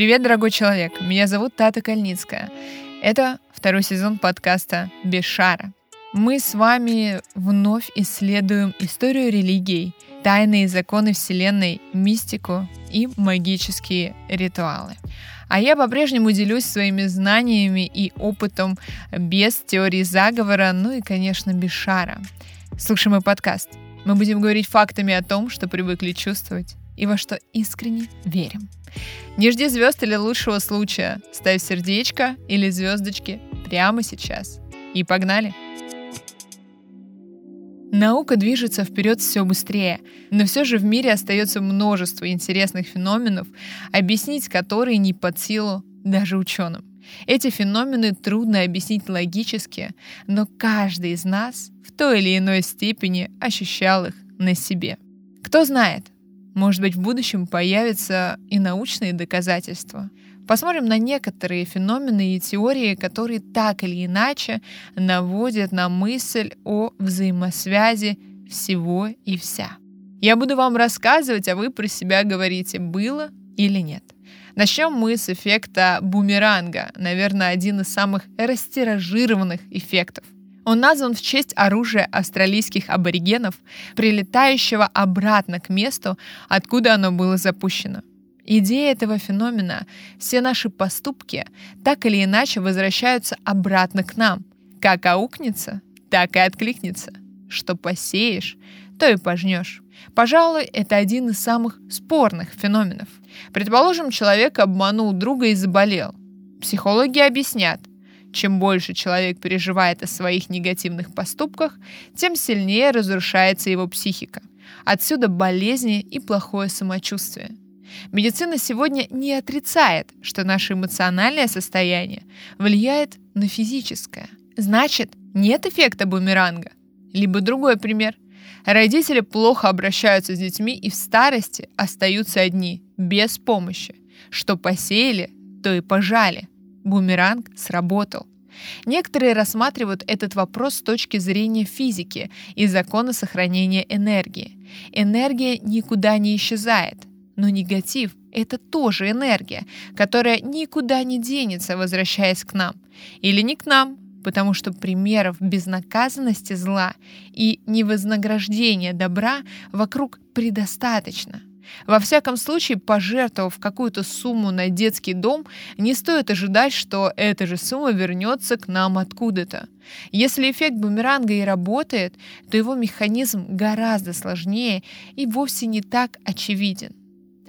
Привет, дорогой человек! Меня зовут Тата Кальницкая. Это второй сезон подкаста «Без шара». Мы с вами вновь исследуем историю религий, тайные законы Вселенной, мистику и магические ритуалы. А я по-прежнему делюсь своими знаниями и опытом без теории заговора, ну и, конечно, без шара. Слушай мой подкаст. Мы будем говорить фактами о том, что привыкли чувствовать и во что искренне верим. Не жди звезд или лучшего случая. Ставь сердечко или звездочки прямо сейчас. И погнали! Наука движется вперед все быстрее, но все же в мире остается множество интересных феноменов, объяснить которые не под силу даже ученым. Эти феномены трудно объяснить логически, но каждый из нас в той или иной степени ощущал их на себе. Кто знает, может быть в будущем появятся и научные доказательства. Посмотрим на некоторые феномены и теории, которые так или иначе наводят на мысль о взаимосвязи всего и вся. Я буду вам рассказывать, а вы про себя говорите, было или нет. Начнем мы с эффекта бумеранга, наверное, один из самых растиражированных эффектов. Он назван в честь оружия австралийских аборигенов, прилетающего обратно к месту, откуда оно было запущено. Идея этого феномена — все наши поступки так или иначе возвращаются обратно к нам. Как аукнется, так и откликнется. Что посеешь, то и пожнешь. Пожалуй, это один из самых спорных феноменов. Предположим, человек обманул друга и заболел. Психологи объяснят, чем больше человек переживает о своих негативных поступках, тем сильнее разрушается его психика. Отсюда болезни и плохое самочувствие. Медицина сегодня не отрицает, что наше эмоциональное состояние влияет на физическое. Значит, нет эффекта бумеранга. Либо другой пример. Родители плохо обращаются с детьми и в старости остаются одни, без помощи. Что посеяли, то и пожали. Бумеранг сработал. Некоторые рассматривают этот вопрос с точки зрения физики и закона сохранения энергии. Энергия никуда не исчезает, но негатив — это тоже энергия, которая никуда не денется, возвращаясь к нам. Или не к нам, потому что примеров безнаказанности зла и невознаграждения добра вокруг предостаточно. Во всяком случае, пожертвовав какую-то сумму на детский дом, не стоит ожидать, что эта же сумма вернется к нам откуда-то. Если эффект бумеранга и работает, то его механизм гораздо сложнее и вовсе не так очевиден.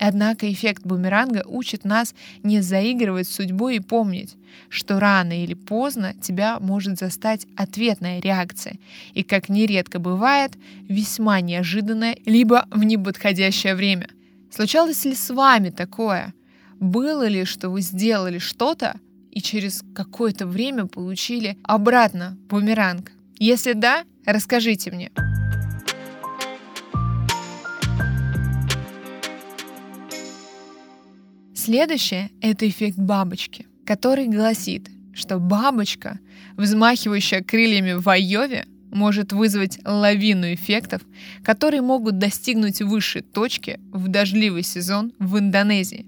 Однако эффект бумеранга учит нас не заигрывать с судьбой и помнить, что рано или поздно тебя может застать ответная реакция, и, как нередко бывает, весьма неожиданная, либо в неподходящее время. Случалось ли с вами такое? Было ли, что вы сделали что-то, и через какое-то время получили обратно бумеранг? Если да, расскажите мне. Следующее — это эффект бабочки, который гласит, что бабочка, взмахивающая крыльями в Айове, может вызвать лавину эффектов, которые могут достигнуть высшей точки в дождливый сезон в Индонезии.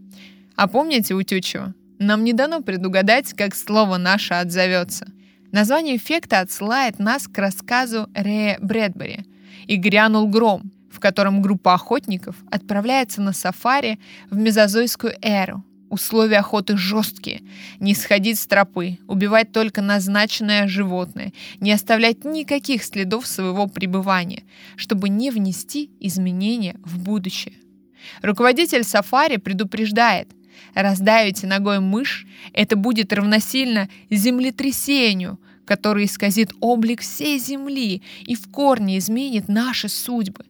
А помните утючего? Нам не дано предугадать, как слово наше отзовется. Название эффекта отсылает нас к рассказу Рэя Брэдбери «И грянул гром», в котором группа охотников отправляется на сафари в мезозойскую эру. Условия охоты жесткие. Не сходить с тропы, убивать только назначенное животное, не оставлять никаких следов своего пребывания, чтобы не внести изменения в будущее. Руководитель сафари предупреждает, раздавите ногой мышь, это будет равносильно землетрясению, которое исказит облик всей земли и в корне изменит наши судьбы.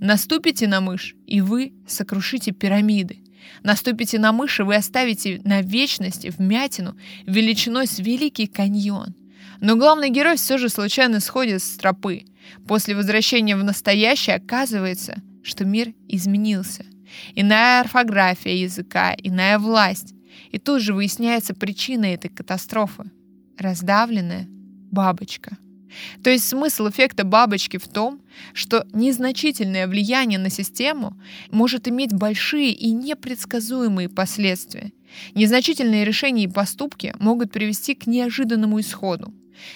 Наступите на мышь, и вы сокрушите пирамиды. Наступите на мышь, и вы оставите на вечности вмятину величиной с Великий каньон. Но главный герой все же случайно сходит с тропы. После возвращения в настоящее оказывается, что мир изменился. Иная орфография языка, иная власть. И тут же выясняется причина этой катастрофы. Раздавленная бабочка. То есть смысл эффекта бабочки в том, что незначительное влияние на систему может иметь большие и непредсказуемые последствия. Незначительные решения и поступки могут привести к неожиданному исходу.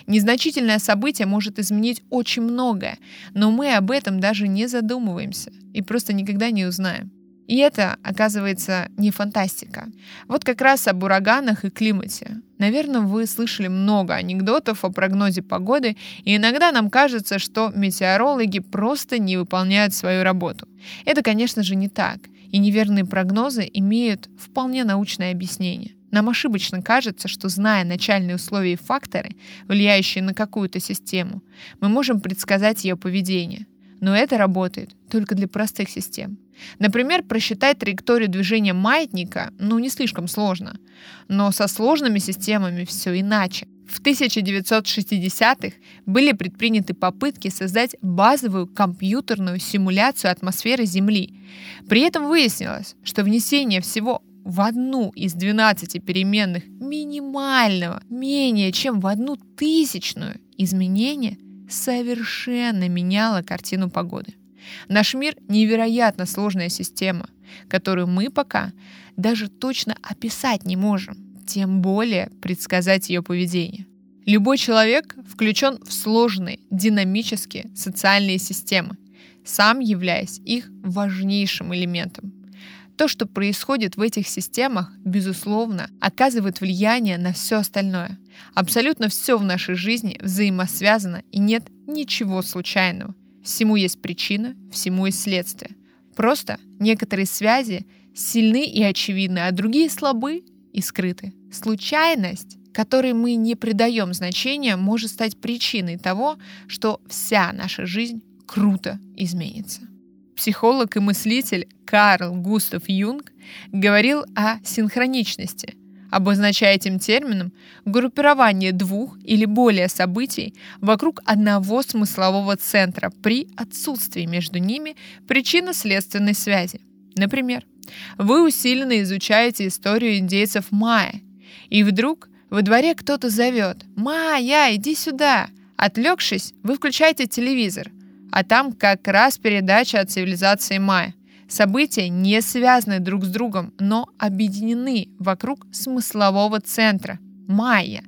Незначительное событие может изменить очень многое, но мы об этом даже не задумываемся и просто никогда не узнаем. И это, оказывается, не фантастика. Вот как раз об ураганах и климате. Наверное, вы слышали много анекдотов о прогнозе погоды, и иногда нам кажется, что метеорологи просто не выполняют свою работу. Это, конечно же, не так, и неверные прогнозы имеют вполне научное объяснение. Нам ошибочно кажется, что зная начальные условия и факторы, влияющие на какую-то систему, мы можем предсказать ее поведение. Но это работает только для простых систем. Например, просчитать траекторию движения маятника, ну, не слишком сложно. Но со сложными системами все иначе. В 1960-х были предприняты попытки создать базовую компьютерную симуляцию атмосферы Земли. При этом выяснилось, что внесение всего в одну из 12 переменных минимального, менее чем в одну тысячную изменения совершенно меняло картину погоды. Наш мир — невероятно сложная система, которую мы пока даже точно описать не можем, тем более предсказать ее поведение. Любой человек включен в сложные, динамические социальные системы, сам являясь их важнейшим элементом. То, что происходит в этих системах, безусловно, оказывает влияние на все остальное. Абсолютно все в нашей жизни взаимосвязано и нет ничего случайного. Всему есть причина, всему есть следствие. Просто некоторые связи сильны и очевидны, а другие слабы и скрыты. Случайность, которой мы не придаем значения, может стать причиной того, что вся наша жизнь круто изменится. Психолог и мыслитель Карл Густав Юнг говорил о синхроничности – обозначая этим термином группирование двух или более событий вокруг одного смыслового центра при отсутствии между ними причинно-следственной связи. Например, вы усиленно изучаете историю индейцев майя, и вдруг во дворе кто-то зовет «Майя, иди сюда!» Отвлекшись, вы включаете телевизор, а там как раз передача о цивилизации майя. События не связаны друг с другом, но объединены вокруг смыслового центра – майя.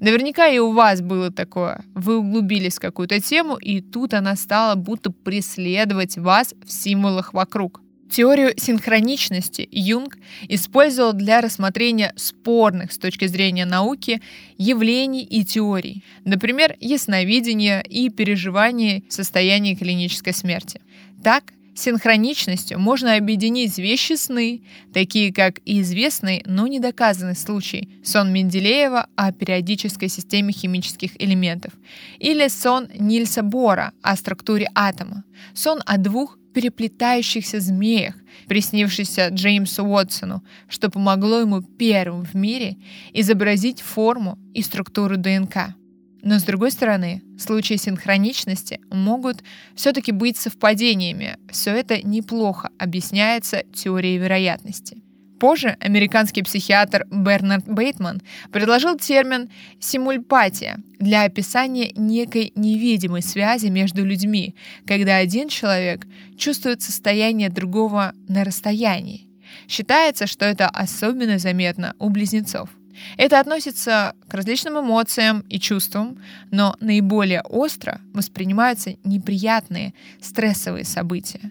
Наверняка и у вас было такое. Вы углубились в какую-то тему, и тут она стала будто преследовать вас в символах вокруг. Теорию синхроничности Юнг использовал для рассмотрения спорных с точки зрения науки явлений и теорий, например, ясновидения и переживания состояния клинической смерти. Так, Синхроничностью можно объединить вещи сны, такие как известный, но недоказанный случай сон Менделеева о периодической системе химических элементов, или сон Нильса Бора о структуре атома, сон о двух переплетающихся змеях, приснившийся Джеймсу Уотсону, что помогло ему первым в мире изобразить форму и структуру ДНК. Но с другой стороны, случаи синхроничности могут все-таки быть совпадениями. Все это неплохо объясняется теорией вероятности. Позже американский психиатр Бернард Бейтман предложил термин «симульпатия» для описания некой невидимой связи между людьми, когда один человек чувствует состояние другого на расстоянии. Считается, что это особенно заметно у близнецов. Это относится к различным эмоциям и чувствам, но наиболее остро воспринимаются неприятные стрессовые события.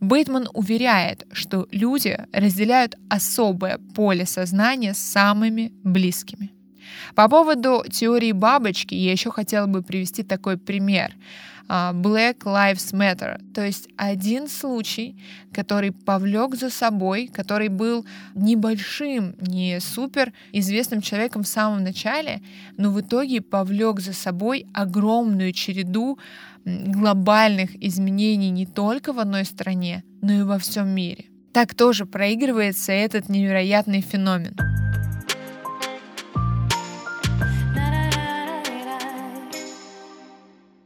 Бейтман уверяет, что люди разделяют особое поле сознания с самыми близкими. По поводу теории бабочки я еще хотела бы привести такой пример. А, Black Lives Matter. То есть один случай, который повлек за собой, который был небольшим, не супер известным человеком в самом начале, но в итоге повлек за собой огромную череду глобальных изменений не только в одной стране, но и во всем мире. Так тоже проигрывается этот невероятный феномен.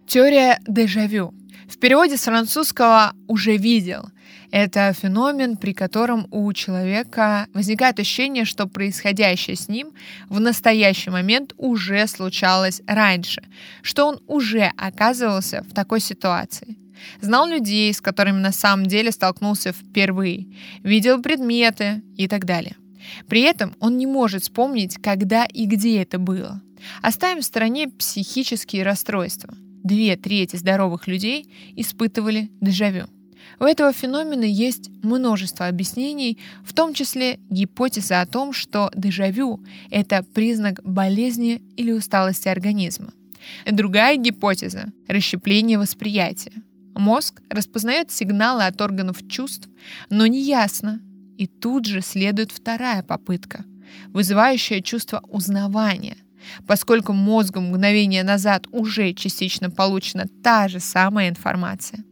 Теория дежавю. В переводе с французского «уже видел». Это феномен, при котором у человека возникает ощущение, что происходящее с ним в настоящий момент уже случалось раньше, что он уже оказывался в такой ситуации. Знал людей, с которыми на самом деле столкнулся впервые, видел предметы и так далее. При этом он не может вспомнить, когда и где это было. Оставим в стороне психические расстройства. Две трети здоровых людей испытывали дежавю. У этого феномена есть множество объяснений, в том числе гипотеза о том, что дежавю — это признак болезни или усталости организма. Другая гипотеза — расщепление восприятия. Мозг распознает сигналы от органов чувств, но не ясно. И тут же следует вторая попытка, вызывающая чувство узнавания, поскольку мозгу мгновение назад уже частично получена та же самая информация.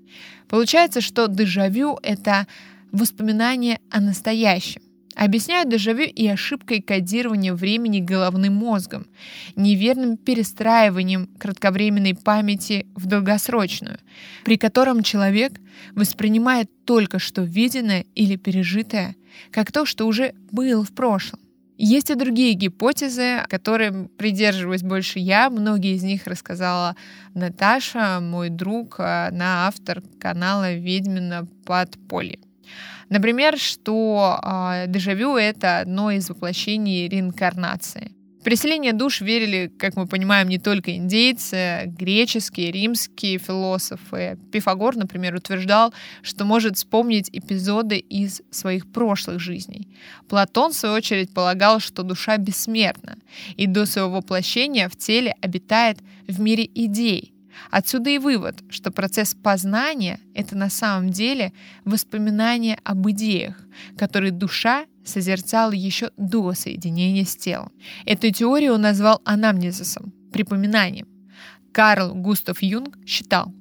Получается, что дежавю — это воспоминание о настоящем. Объясняют дежавю и ошибкой кодирования времени головным мозгом, неверным перестраиванием кратковременной памяти в долгосрочную, при котором человек воспринимает только что виденное или пережитое, как то, что уже было в прошлом. Есть и другие гипотезы, которым придерживаюсь больше я. Многие из них рассказала Наташа, мой друг, она автор канала «Ведьмина подполье». Например, что э, дежавю — это одно из воплощений реинкарнации. В переселение душ верили, как мы понимаем, не только индейцы, греческие, римские философы. Пифагор, например, утверждал, что может вспомнить эпизоды из своих прошлых жизней. Платон, в свою очередь, полагал, что душа бессмертна и до своего воплощения в теле обитает в мире идей. Отсюда и вывод, что процесс познания — это на самом деле воспоминание об идеях, которые душа созерцал еще до соединения с телом. Эту теорию он назвал анамнезисом, припоминанием. Карл Густав Юнг считал,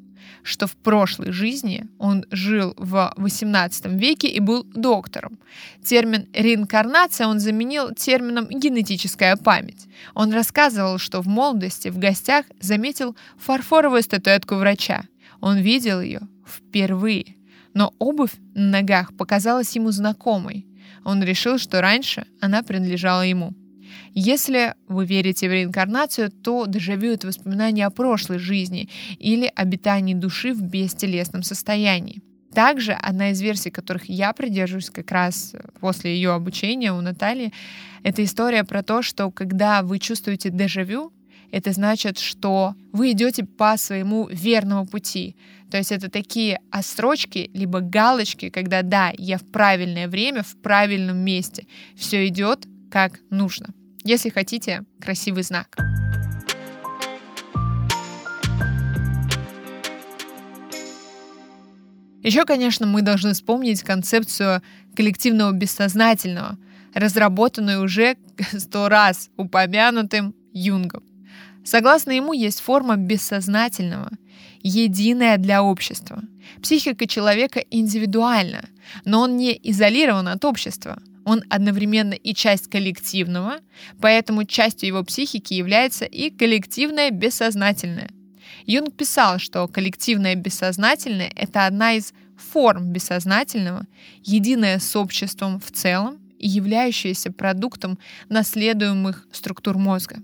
что в прошлой жизни он жил в XVIII веке и был доктором. Термин «реинкарнация» он заменил термином «генетическая память». Он рассказывал, что в молодости в гостях заметил фарфоровую статуэтку врача. Он видел ее впервые, но обувь на ногах показалась ему знакомой. Он решил, что раньше она принадлежала ему. Если вы верите в реинкарнацию, то дежавю — это воспоминание о прошлой жизни или обитании души в бестелесном состоянии. Также одна из версий, которых я придерживаюсь как раз после ее обучения у Натальи, это история про то, что когда вы чувствуете дежавю, это значит, что вы идете по своему верному пути. То есть это такие острочки, либо галочки, когда да, я в правильное время, в правильном месте. Все идет как нужно. Если хотите, красивый знак. Еще, конечно, мы должны вспомнить концепцию коллективного бессознательного, разработанную уже сто раз упомянутым Юнгом. Согласно ему, есть форма бессознательного, единая для общества. Психика человека индивидуальна, но он не изолирован от общества. Он одновременно и часть коллективного, поэтому частью его психики является и коллективное бессознательное. Юнг писал, что коллективное бессознательное — это одна из форм бессознательного, единая с обществом в целом и являющаяся продуктом наследуемых структур мозга.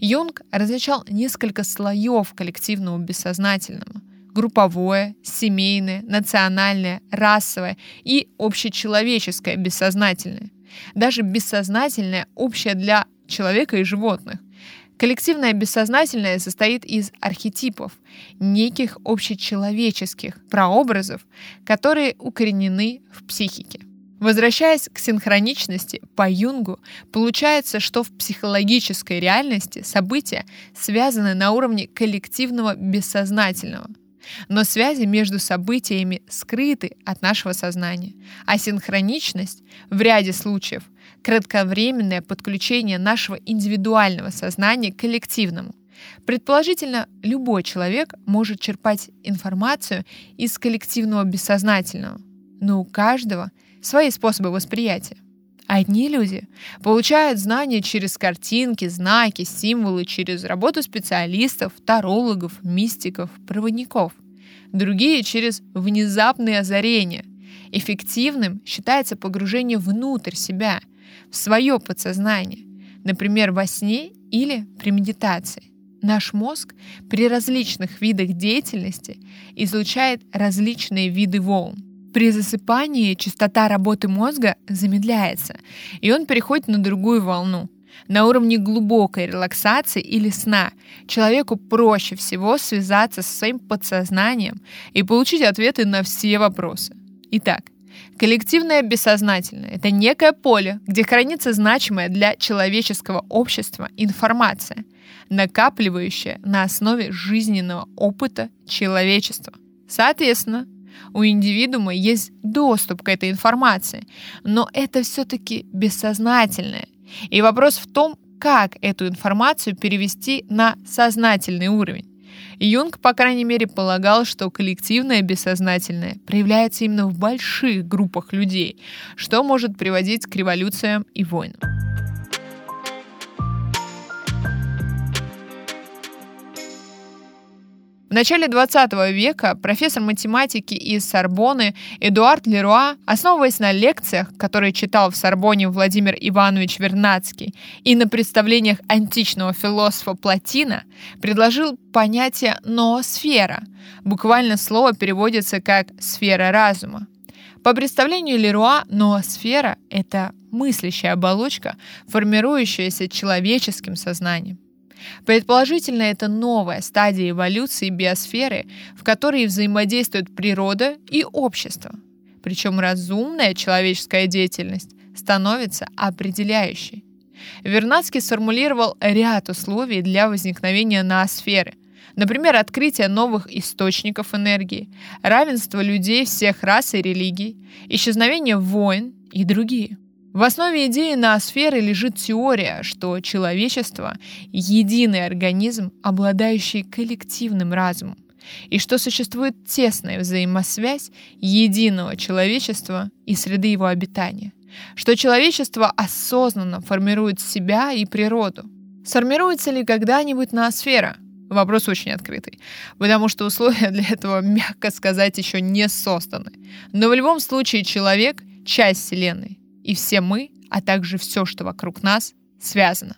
Юнг различал несколько слоев коллективного бессознательного групповое, семейное, национальное, расовое и общечеловеческое бессознательное. Даже бессознательное общее для человека и животных. Коллективное бессознательное состоит из архетипов, неких общечеловеческих прообразов, которые укоренены в психике. Возвращаясь к синхроничности по Юнгу, получается, что в психологической реальности события связаны на уровне коллективного бессознательного – но связи между событиями скрыты от нашего сознания, а синхроничность в ряде случаев — кратковременное подключение нашего индивидуального сознания к коллективному. Предположительно, любой человек может черпать информацию из коллективного бессознательного, но у каждого свои способы восприятия. Одни люди получают знания через картинки, знаки, символы, через работу специалистов, тарологов, мистиков, проводников. Другие через внезапные озарения. Эффективным считается погружение внутрь себя, в свое подсознание, например, во сне или при медитации. Наш мозг при различных видах деятельности излучает различные виды волн. При засыпании частота работы мозга замедляется, и он переходит на другую волну. На уровне глубокой релаксации или сна человеку проще всего связаться со своим подсознанием и получить ответы на все вопросы. Итак, Коллективное бессознательное — это некое поле, где хранится значимая для человеческого общества информация, накапливающая на основе жизненного опыта человечества. Соответственно, у индивидуума есть доступ к этой информации, но это все-таки бессознательное. И вопрос в том, как эту информацию перевести на сознательный уровень. Юнг, по крайней мере, полагал, что коллективное бессознательное проявляется именно в больших группах людей, что может приводить к революциям и войнам. Начале 20 века профессор математики из Сорбоны Эдуард Леруа, основываясь на лекциях, которые читал в Сорбоне Владимир Иванович Вернадский, и на представлениях античного философа Платина, предложил понятие «ноосфера». Буквально слово переводится как «сфера разума». По представлению Леруа, ноосфера — это мыслящая оболочка, формирующаяся человеческим сознанием. Предположительно, это новая стадия эволюции биосферы, в которой взаимодействуют природа и общество. Причем разумная человеческая деятельность становится определяющей. Вернадский сформулировал ряд условий для возникновения ноосферы. Например, открытие новых источников энергии, равенство людей всех рас и религий, исчезновение войн и другие – в основе идеи ноосферы лежит теория, что человечество — единый организм, обладающий коллективным разумом, и что существует тесная взаимосвязь единого человечества и среды его обитания, что человечество осознанно формирует себя и природу. Сформируется ли когда-нибудь ноосфера? Вопрос очень открытый, потому что условия для этого, мягко сказать, еще не созданы. Но в любом случае человек — часть Вселенной, и все мы, а также все, что вокруг нас, связано.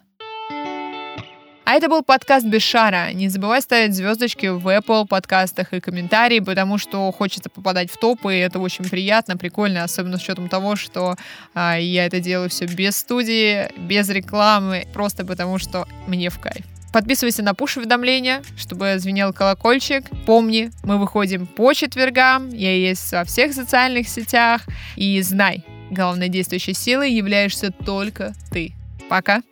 А это был подкаст без шара. Не забывай ставить звездочки в Apple подкастах и комментарии, потому что хочется попадать в топы, и это очень приятно, прикольно, особенно с учетом того, что а, я это делаю все без студии, без рекламы, просто потому что мне в кайф. Подписывайся на пуш-уведомления, чтобы звенел колокольчик. Помни, мы выходим по четвергам, я есть во всех социальных сетях. И знай, Главной действующей силой являешься только ты. Пока!